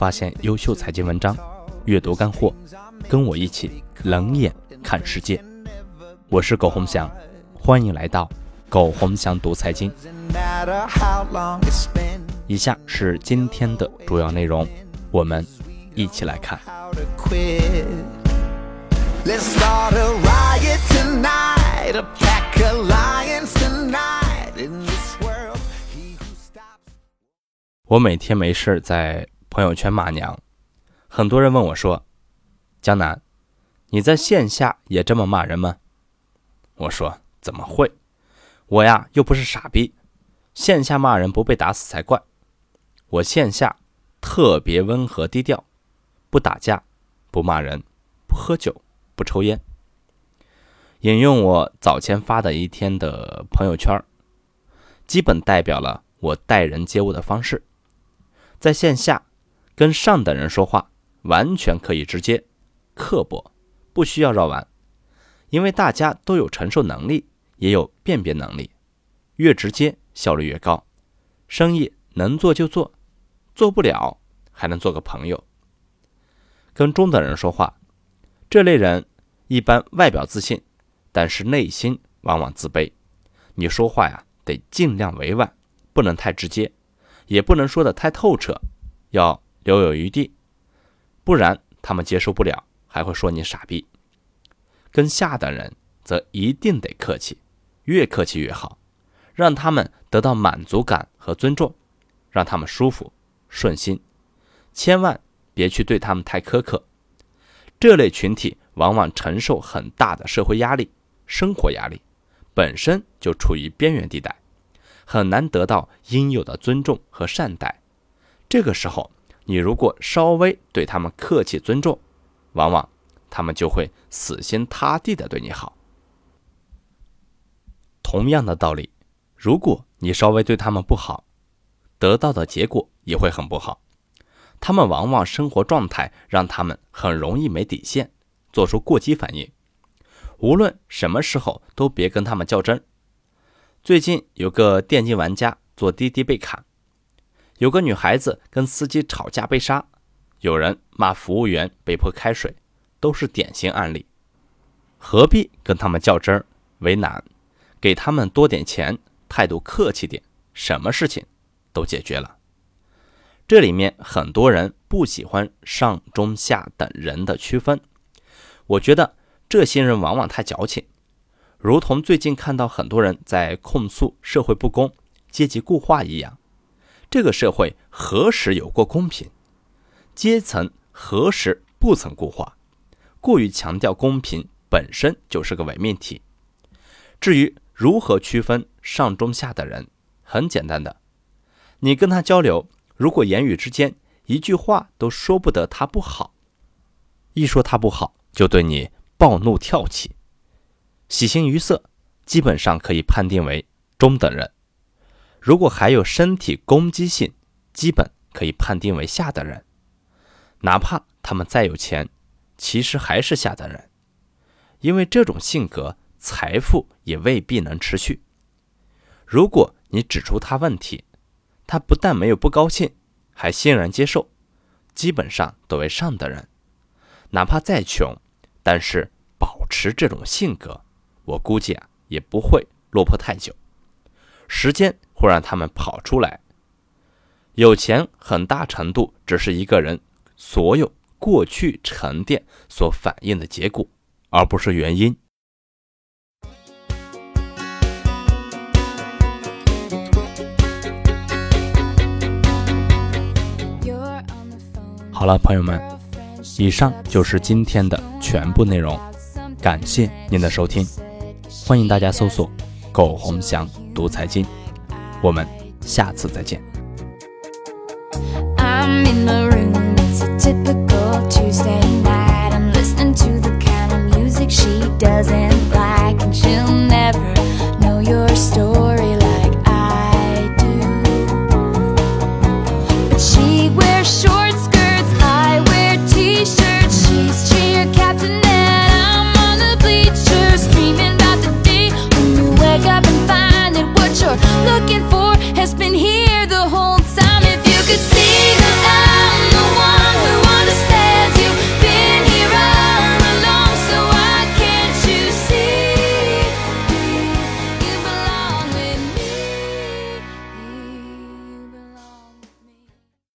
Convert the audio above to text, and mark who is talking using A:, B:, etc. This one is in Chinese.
A: 发现优秀财经文章，阅读干货，跟我一起冷眼看世界。我是苟洪翔，欢迎来到苟洪翔读财经。以下是今天的主要内容，我们一起来看。我每天没事在朋友圈骂娘，很多人问我说：“江南，你在线下也这么骂人吗？”我说：“怎么会？我呀又不是傻逼，线下骂人不被打死才怪。我线下特别温和低调，不打架，不骂人，不喝酒，不抽烟。”引用我早前发的一天的朋友圈，基本代表了我待人接物的方式。在线下，跟上等人说话，完全可以直接、刻薄，不需要绕弯，因为大家都有承受能力，也有辨别能力，越直接效率越高，生意能做就做，做不了还能做个朋友。跟中等人说话，这类人一般外表自信，但是内心往往自卑，你说话呀得尽量委婉，不能太直接。也不能说的太透彻，要留有余地，不然他们接受不了，还会说你傻逼。跟下等人则一定得客气，越客气越好，让他们得到满足感和尊重，让他们舒服顺心，千万别去对他们太苛刻。这类群体往往承受很大的社会压力、生活压力，本身就处于边缘地带。很难得到应有的尊重和善待，这个时候，你如果稍微对他们客气尊重，往往他们就会死心塌地的对你好。同样的道理，如果你稍微对他们不好，得到的结果也会很不好。他们往往生活状态让他们很容易没底线，做出过激反应。无论什么时候，都别跟他们较真。最近有个电竞玩家坐滴滴被砍，有个女孩子跟司机吵架被杀，有人骂服务员被泼开水，都是典型案例。何必跟他们较真儿、为难？给他们多点钱，态度客气点，什么事情都解决了。这里面很多人不喜欢上中下等人的区分，我觉得这些人往往太矫情。如同最近看到很多人在控诉社会不公、阶级固化一样，这个社会何时有过公平？阶层何时不曾固化？过于强调公平本身就是个伪命题。至于如何区分上中下的人，很简单的，你跟他交流，如果言语之间一句话都说不得他不好，一说他不好就对你暴怒跳起。喜形于色，基本上可以判定为中等人；如果还有身体攻击性，基本可以判定为下等人。哪怕他们再有钱，其实还是下等人，因为这种性格，财富也未必能持续。如果你指出他问题，他不但没有不高兴，还欣然接受，基本上都为上等人。哪怕再穷，但是保持这种性格。我估计啊，也不会落魄太久，时间会让他们跑出来。有钱很大程度只是一个人所有过去沉淀所反映的结果，而不是原因。好了，朋友们，以上就是今天的全部内容，感谢您的收听。欢迎大家搜索“苟洪祥读财经”，我们下次再见。I'm in the room, it's a typical Tuesday night. I'm listening to the kind of music she doesn't. could see